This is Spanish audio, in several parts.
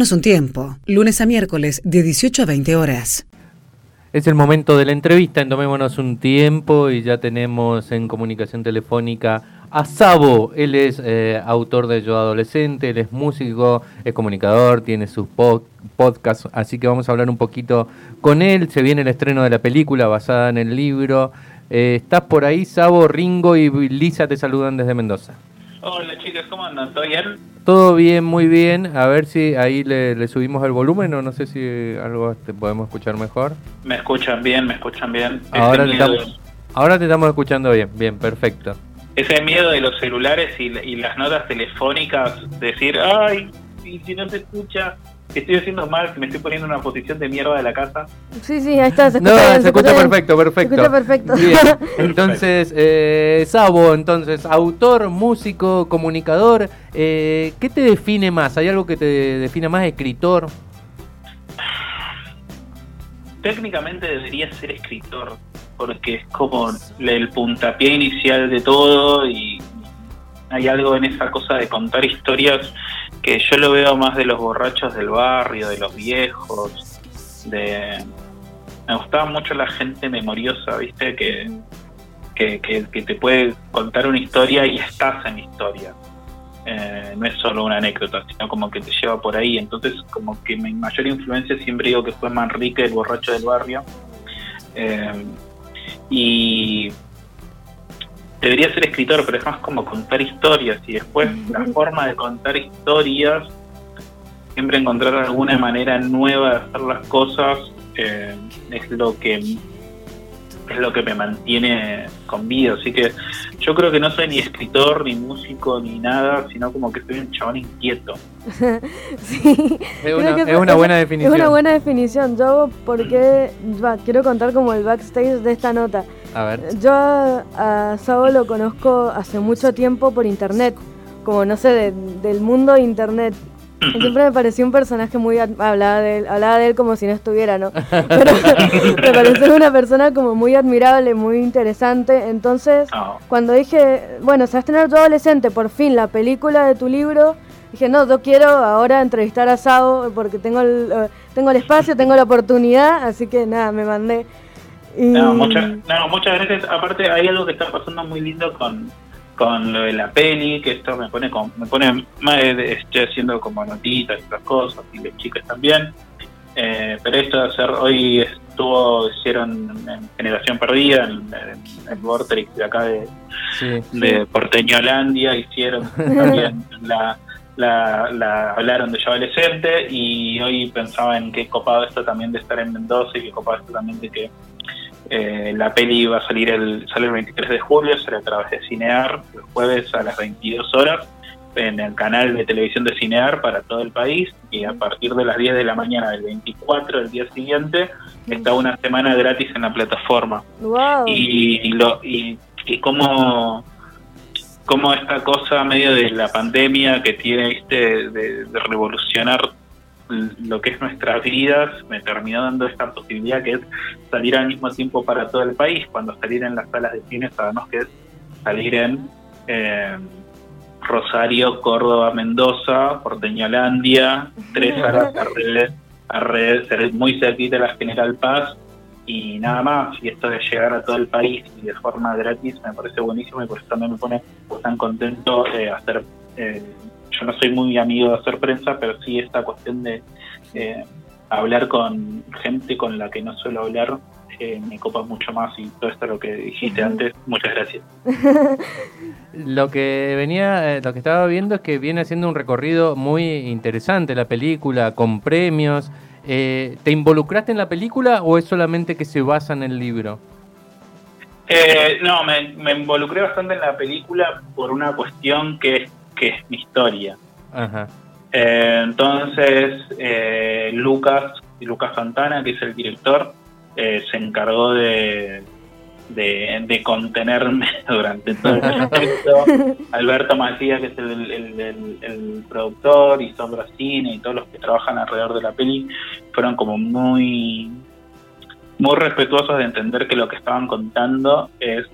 Tomémonos un tiempo, lunes a miércoles de 18 a 20 horas. Es el momento de la entrevista en Tomémonos un tiempo y ya tenemos en comunicación telefónica a Sabo. Él es eh, autor de Yo Adolescente, él es músico, es comunicador, tiene sus podcasts, así que vamos a hablar un poquito con él. Se viene el estreno de la película basada en el libro. Eh, ¿Estás por ahí, Sabo? Ringo y Lisa te saludan desde Mendoza. Hola chicas, ¿cómo andan? ¿Todo bien? Todo bien, muy bien. A ver si ahí le, subimos el volumen o no sé si algo te podemos escuchar mejor. Me escuchan bien, me escuchan bien. Ahora, te estamos, ahora te estamos escuchando bien, bien, perfecto. Ese miedo de los celulares y, y las notas telefónicas, decir, ay, y si no se escucha, estoy haciendo mal, que me estoy poniendo en una posición de mierda de la casa. Sí, sí, ahí está. Se escucha, no, se, escucha, perfecto, perfecto. Se escucha perfecto. Entonces, eh, Sabo, entonces, autor, músico, comunicador, eh, ¿qué te define más? ¿Hay algo que te define más, escritor? Técnicamente debería ser escritor, porque es como el puntapié inicial de todo y hay algo en esa cosa de contar historias que yo lo veo más de los borrachos del barrio, de los viejos, de... Me gustaba mucho la gente memoriosa, ¿viste? Que, que, te puede contar una historia y estás en historia. Eh, no es solo una anécdota, sino como que te lleva por ahí. Entonces, como que mi mayor influencia siempre digo que fue Manrique, el borracho del barrio. Eh, y debería ser escritor, pero es más como contar historias y después la forma de contar historias, siempre encontrar alguna manera nueva de hacer las cosas eh, es lo que es lo que me mantiene con vida, así que yo creo que no soy ni escritor, ni músico, ni nada, sino como que soy un chabón inquieto. sí, es una, buena definición. Es una buena definición, yo porque quiero contar como el backstage de esta nota. A ver. Yo a, Sabo lo conozco hace mucho tiempo por internet, como no sé, del mundo de internet. Siempre me pareció un personaje muy... Hablaba de él, hablaba de él como si no estuviera, ¿no? Pero me pareció una persona como muy admirable, muy interesante. Entonces, ah. cuando dije, bueno, se va a estrenar tu adolescente, por fin, la película de tu libro, dije, no, yo quiero ahora entrevistar a Sabo porque tengo el, eh, tengo el espacio, tengo la oportunidad, así que nada, me mandé. No, muchas, no, muchas gracias. Aparte, hay algo que está pasando muy lindo con, con lo de la peli, que esto me pone con, me pone estoy haciendo como notitas y otras cosas, y las chicas también. Eh, pero esto de hacer, hoy estuvo, hicieron en Generación Perdida, en, el Vortex de acá de, de Porteñolandia, hicieron también la, la, la, hablaron de yo adolescente y hoy pensaba en qué copado esto también de estar en Mendoza y qué copado esto también de que eh, la peli va a salir el, sale el 23 de julio, sale a través de Cinear, el jueves a las 22 horas, en el canal de televisión de Cinear para todo el país, y a partir de las 10 de la mañana del 24, el día siguiente, está una semana gratis en la plataforma. Y, lo, y, y cómo, cómo esta cosa medio de la pandemia que tiene este de revolucionar lo que es nuestras vidas me terminó dando esta posibilidad que es salir al mismo tiempo para todo el país. Cuando salir en las salas de cine sabemos que es salir en eh, Rosario, Córdoba, Mendoza, Porteñolandia, tres salas alrededor, muy cerquita de la General Paz y nada más. Y esto de llegar a todo el país y de forma gratis me parece buenísimo y por eso también me pone tan contento de hacer... Eh, yo no soy muy amigo de hacer prensa, pero sí esta cuestión de eh, hablar con gente con la que no suelo hablar eh, me copa mucho más y todo esto lo que dijiste antes. Muchas gracias. lo que venía, eh, lo que estaba viendo es que viene haciendo un recorrido muy interesante la película, con premios. ¿Te involucraste en la película o es solamente que se basa en el libro? no, me, me, involucré bastante en la película por una cuestión que es que es mi historia. Eh, entonces, eh, Lucas, Lucas Santana, que es el director, eh, se encargó de, de, contenerme durante todo el proyecto. Alberto Macías, que es el, productor, y Sombra Cine, y todos los que trabajan alrededor de la peli, fueron como muy, muy respetuosos de entender que lo que estaban contando es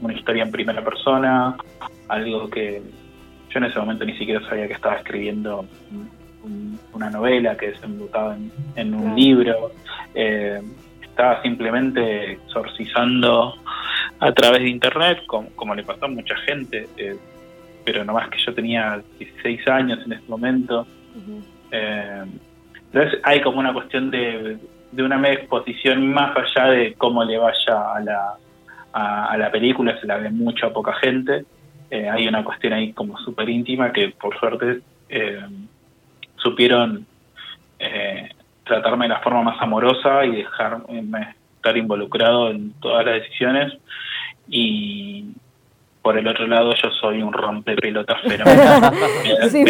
una historia en primera persona, algo que, yo en ese momento ni siquiera sabía que estaba escribiendo una novela que desembocaba en, en un libro. Eh, estaba simplemente exorcizando a través de internet, como, le pasó a mucha gente, eh, pero nomás que yo tenía 16 años en ese momento. Eh, entonces hay como una cuestión de, de una exposición más allá de cómo le vaya a la, a, la película, se la ve mucha poca gente. Eh, hay una cuestión ahí como súper íntima que por suerte supieron tratarme de la forma más amorosa y dejarme estar involucrado en todas las decisiones y por el otro lado yo soy un rompepelotas fenomenal, sí,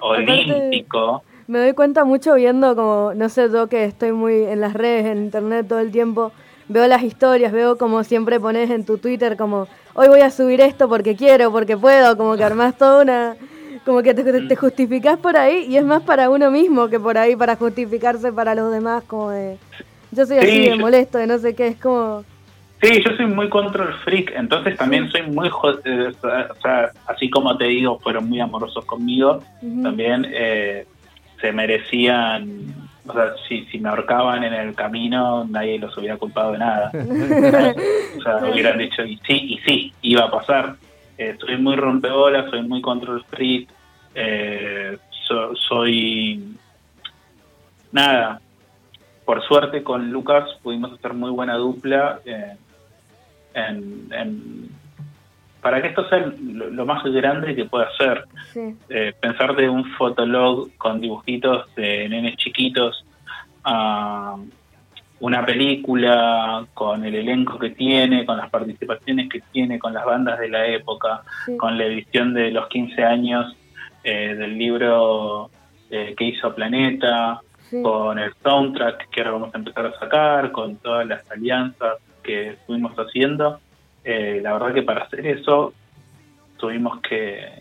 olímpico. Me doy cuenta mucho viendo como, no sé, yo que estoy muy en las redes, en internet todo el tiempo, veo las historias, veo como siempre pones en tu Twitter como, hoy voy a subir esto porque quiero, porque puedo, como que armás toda una como que te, te, justificás por ahí y es más para uno mismo que por ahí para justificarse para los demás, como de... Yo soy así de molesto, de no sé qué, es como... Sí, yo soy muy control freak, entonces también soy muy... Eh, o sea, así como te digo, fueron muy amorosos conmigo, también eh, se merecían... O sea, si, si me ahorcaban en el camino, nadie los hubiera culpado de nada. o sea, hubieran dicho, y sí, y sí, iba a pasar. Eh, soy muy rompebolas, soy muy control freak, eh, soy nada, por suerte con Lucas pudimos hacer muy buena dupla eh, para que esto sea lo, más grande que pueda ser. Eh, pensar de un fotolog con dibujitos de nenes chiquitos a una película con el elenco que tiene, con las participaciones que tiene, con las bandas de la época, con la edición de los 15 años eh, del libro eh, que hizo Planeta, con el soundtrack que ahora vamos a empezar a sacar, con todas las alianzas que estuvimos haciendo. Eh, la verdad que para hacer eso tuvimos que,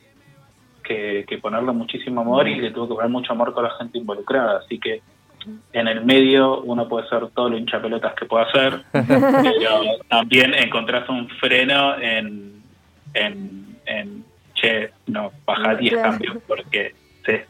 que, ponerle muchísimo amor y le tuvo que poner mucho amor con la gente involucrada. Así que en el medio uno puede ser todo lo hinchapelotas que pueda hacer, pero también encontrás un freno en, en, en che, no, baja 10 cambios porque se,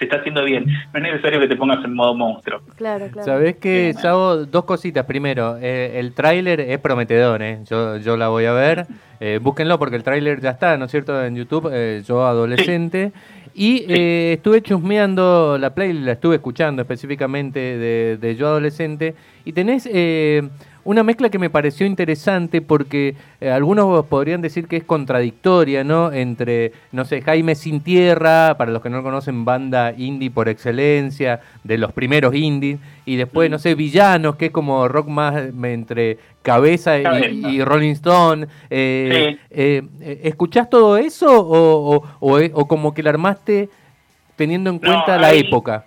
está haciendo bien. No es necesario que te pongas en modo monstruo. Claro, claro. Sabes que, Sabo, dos cositas. Primero, eh, el tráiler es prometedor, ¿eh? Yo, yo la voy a ver. Eh, búsquenlo porque el tráiler ya está, ¿no es cierto? En YouTube, eh, yo adolescente. Y estuve chusmeando la playlist, la estuve escuchando específicamente de, de Yo Adolescente. Y tenés una mezcla que me pareció interesante porque eh, algunos podrían decir que es contradictoria, ¿no? Entre, no sé, Jaime Sin Tierra, para los que no lo conocen, banda indie por excelencia, de los primeros indies, y después, no sé, Villanos, que es como rock más entre cabeza y, Rolling Stone. Eh, eh, ¿Escuchás todo eso o, o, como que la armaste teniendo en cuenta la época?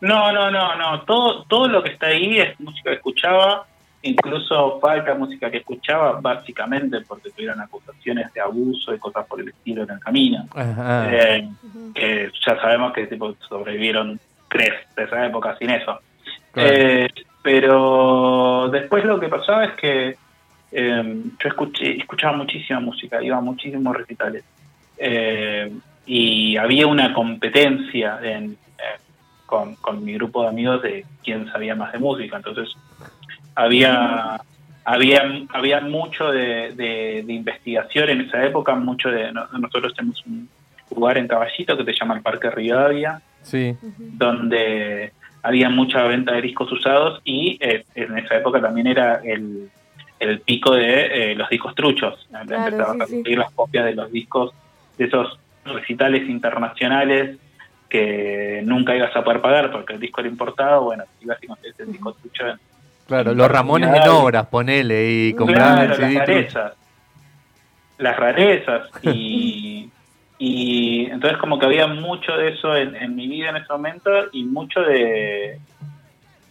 No, no, no, no. Todo, todo lo que está ahí es música que escuchaba Incluso falta música que escuchaba básicamente porque tuvieron acusaciones de abuso y cosas por el estilo en el camino. Eh, que ya sabemos que tipo, sobrevivieron tres de esa época sin eso. Eh, pero después lo que pasaba es que eh, yo escuché, escuchaba muchísima música, iba a muchísimos recitales. y había una competencia con, con mi grupo de amigos de quién sabía más de música. Entonces había había había mucho de, investigación en esa época, mucho de nosotros tenemos un lugar en Caballito que se llama el Parque Rivadavia, sí. donde había mucha venta de discos usados y eh, en esa época también era el, el pico de eh, los discos truchos. Empezaba a conseguir las copias de los discos, de esos recitales internacionales que nunca ibas a poder pagar porque el disco era importado, bueno, ibas a conseguir el disco trucho Claro, los Ramones en obras, ponele, y comprar las rarezas. Las rarezas. Y, y entonces como que había mucho de eso en, mi vida en ese momento y mucho de,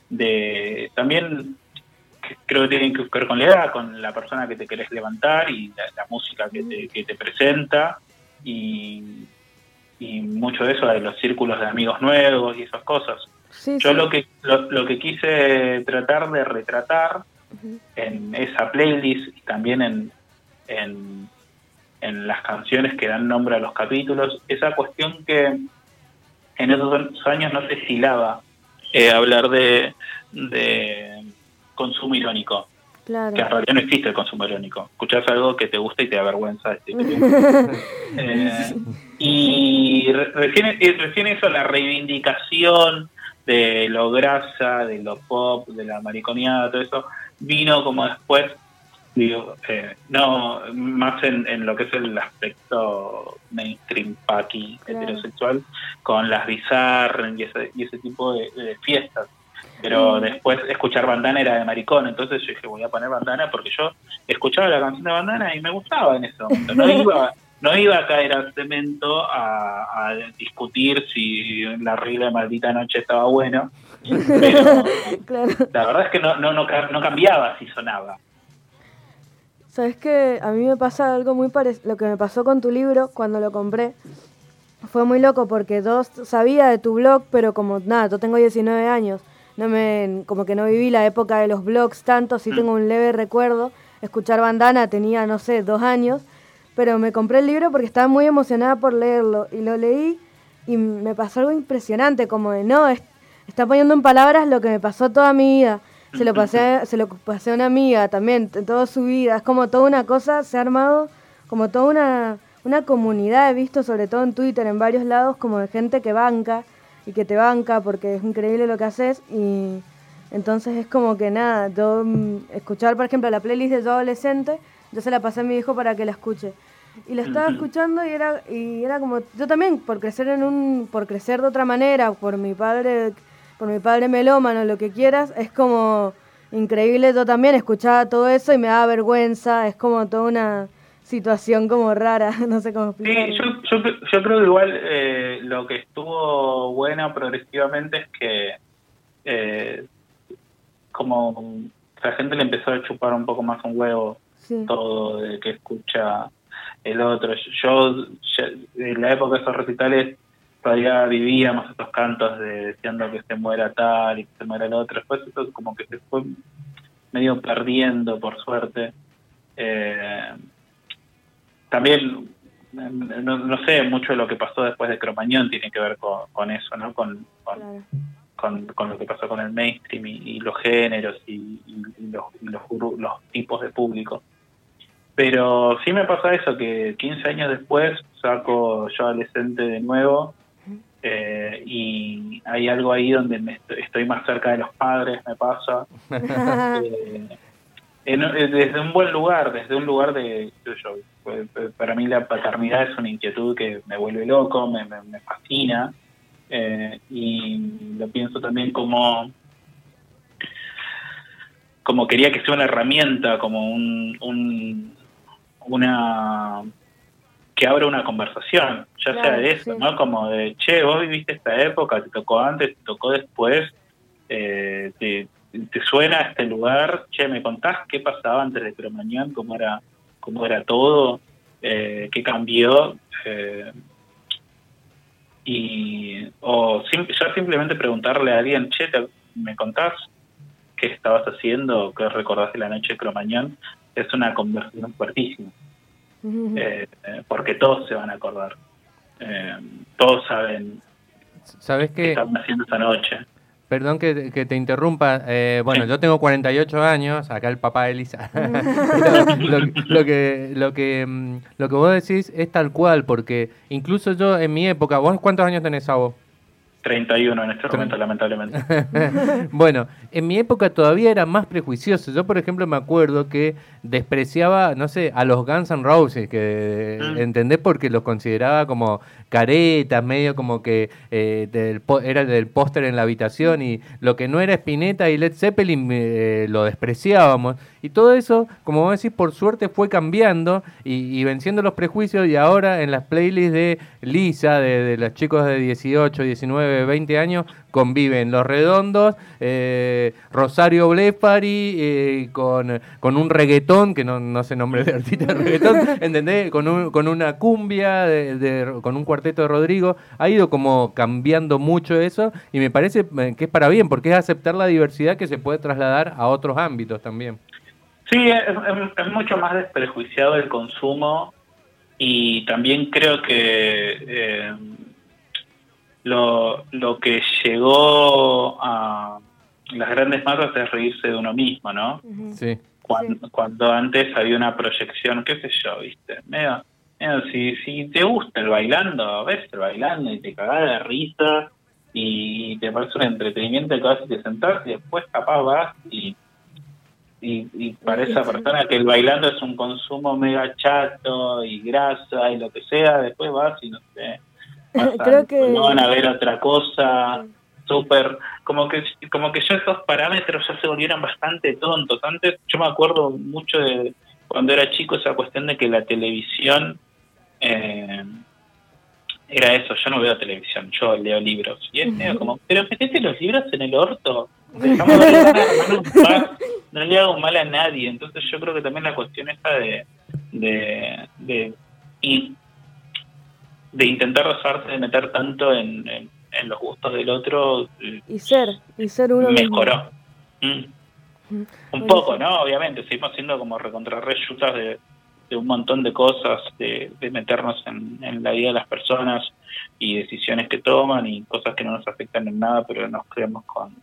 de también creo que tiene que ver con la edad, con la persona que te querés levantar y la, música que te, que te presenta y, y mucho de eso de los círculos de amigos nuevos y esas cosas. Yo lo que lo, que quise tratar de retratar en esa playlist y también en, en, las canciones que dan nombre a los capítulos, esa cuestión que en esos años no se estilaba eh, hablar de, de consumo irónico. Claro. Que en realidad no existe el consumo irónico. Escuchás algo que te gusta y te da vergüenza. eh, y recién, recién eso, la reivindicación de lo grasa, de lo pop, de la mariconeada, todo eso, vino como después, digo, eh, no, más en, en, lo que es el aspecto mainstream paqui claro. heterosexual, con las bizarras y ese, y ese tipo de, de fiestas. Pero mm. después escuchar bandana era de maricón, entonces yo dije voy a poner bandana porque yo escuchaba la canción de bandana y me gustaba en ese momento. No iba, no iba a caer al cemento a, a discutir si la regla de maldita noche estaba pero claro. la verdad es que no, no, no, no cambiaba si sonaba. Sabes que a mí me pasa algo muy parecido, lo que me pasó con tu libro cuando lo compré. Fue muy loco porque yo sabía de tu blog, pero como nada, yo tengo 19 años, no me, como que no viví la época de los blogs tanto, sí tengo un leve recuerdo. Escuchar bandana tenía, no sé, dos años, pero me compré el libro porque estaba muy emocionada por leerlo y lo leí y me pasó algo impresionante, como de, no, es, está poniendo en palabras lo que me pasó toda mi vida. Se lo pasé, se lo pasé a una amiga también, toda su vida. Es como toda una cosa, se ha armado como toda una, una comunidad, he visto sobre todo en Twitter, en varios lados, como de gente que banca y que te banca porque es increíble lo que haces y entonces es como que nada, yo escuchar por ejemplo la playlist de yo adolescente, yo se la pasé a mi hijo para que la escuche y la estaba escuchando y era y era como yo también por crecer en un por crecer de otra manera, por mi padre por mi padre melómano, lo que quieras, es como increíble, yo también escuchaba todo eso y me daba vergüenza, es como toda una situación como rara, no sé cómo explicarlo. Sí, yo, yo, yo creo que igual eh, lo que estuvo bueno progresivamente es que eh, como la gente le empezó a chupar un poco más un huevo sí. todo de que escucha el otro. Yo, yo, en la época de esos recitales todavía vivíamos estos cantos de diciendo que se muera tal y que se muera el otro. Después eso como que se fue medio perdiendo, por suerte. Eh, también, no, no, sé, mucho de lo que pasó después de Cromañón tiene que ver con, con eso, ¿no? Con, con, claro. con, con, lo que pasó con el mainstream y, y los géneros y, y, los, y los, los tipos de público. Pero sí me pasa eso, que 15 años después saco yo adolescente de nuevo eh, y hay algo ahí donde me estoy más cerca de los padres, me pasa. eh, en, desde un buen lugar, desde un lugar de, yo, para mí la paternidad es una inquietud que me vuelve loco, me, me, me fascina eh, y lo pienso también como como quería que sea una herramienta, como un, un una que abra una conversación, ya claro, sea de eso, sí. ¿no? Como de, che, vos viviste esta época, te tocó antes, te tocó después, eh, te, te, suena este lugar, che, me contás qué pasaba antes de Cromañón, cómo era, cómo era todo, eh, qué cambió, eh, y, o sim ya simplemente preguntarle a alguien, che, te, ¿me contás qué estabas haciendo, qué recordás de la noche de Cromañón? Es una conversación fuertísima. Eh, porque todos se van a acordar. Eh, todos saben ¿Sabes qué? qué estaban haciendo esa noche. Perdón que, que te interrumpa. Eh, bueno, yo tengo 48 años, acá el papá de Elisa. lo, lo, que, lo, que, mm, lo que vos decís es tal cual, porque incluso yo en mi época, ¿vos cuántos años tenés a vos? 31 en este momento, lamentablemente. bueno, en mi época todavía era más prejuicioso. Yo, por ejemplo, me acuerdo que despreciaba, no sé, a los Guns N' Roses, que mm. entendés porque los consideraba como caretas, medio como que eh, del, era del póster en la habitación y lo que no era Spinetta y Led Zeppelin eh, lo despreciábamos. Y todo eso, como vos decís, por suerte fue cambiando y, y venciendo los prejuicios y ahora en las playlists de Lisa, de, de los chicos de 18, 19, 20 años, conviven Los Redondos, eh, Rosario Blefari, eh, con, con un reggaetón, que no, no sé nombre de artista de reggaetón, ¿entendés? Con, un, con una cumbia, de, de, con un cuarteto de Rodrigo. Ha ido como cambiando mucho eso y me parece eh, que es para bien, porque es aceptar la diversidad que se puede trasladar a otros ámbitos también. Sí, es, es, es mucho más desprejuiciado el consumo y también creo que... Eh, lo, lo que llegó a las grandes masas es reírse de uno mismo, ¿no? Sí. Cuando, cuando antes había una proyección, qué sé yo, ¿viste? Medio, medio si, si te gusta el bailando, ves el bailando y te cagás de risa y te parece un entretenimiento que vas y te sentás y después capaz vas y, y, y para esa persona que el bailando es un consumo mega chato y grasa y lo que sea, después vas y no sé, vas a- Creo que- no van a ver otra cosa súper como que como que ya esos parámetros ya se volvieron bastante tontos. Antes yo me acuerdo mucho de cuando era chico esa cuestión de que la televisión eh, era eso yo no veo televisión yo leo libros. Y es medio como pero metete los libros en el orto. Dejamos de no le hago mal a nadie entonces yo creo que también la cuestión esa de de, de y de intentar dejarse de meter tanto en, en, en los gustos del otro Y ser, y ser uno mejoró. Mm. Mm. Un Buenísimo. poco, ¿no? Obviamente, seguimos siendo como recontrarreyutas de, de un montón de cosas, de, de meternos en, en la vida de las personas y decisiones que toman y cosas que no nos afectan en nada, pero nos creemos con,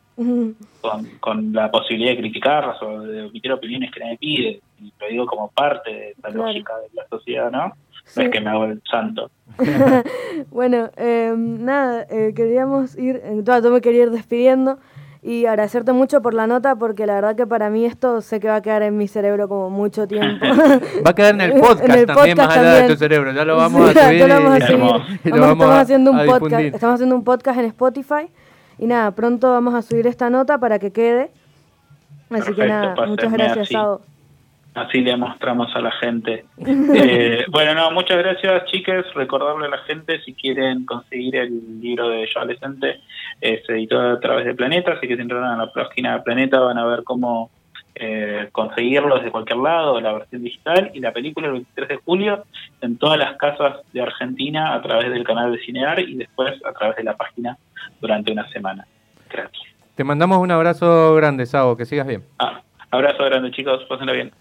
con, con la posibilidad de criticarlas o de emitir opiniones que nadie pide. Y lo digo como parte de Claro. lógica de la sociedad, ¿no? Es que me hago el santo. Bueno, eh, nada, eh, queríamos ir, eh, yo yo me quería ir despidiendo y agradecerte mucho por la nota porque la verdad que para mí esto sé que va a quedar en mi cerebro como mucho tiempo. Va a quedar en el En podcast el también, más podcast allá de también. tu cerebro. Ya lo vamos Sí, a ya subir. lo vamos a subir. Hermoso. y lo Vamos- vamos estamos a- haciendo un a podcast, estamos haciendo un podcast en Spotify y nada, pronto vamos a subir esta nota para que quede. Así que Perfecto, nada, pásenme muchas gracias, así. Así le mostramos a la gente. Eh, bueno, no, muchas gracias, chicas. Recordarle a la gente, si quieren conseguir el libro de Yo Adolescente, eh, se editó a través de Planeta, así que si entran a la página de Planeta van a ver cómo eh, conseguirlo desde cualquier lado, la versión digital, y la película el 23 de julio en todas las casas de Argentina a través del canal de Cinear y después a través de la página durante una semana. Gracias. Te mandamos un abrazo grande, Sabo, que sigas bien. Ah, abrazo grande, chicos. Pásenla bien.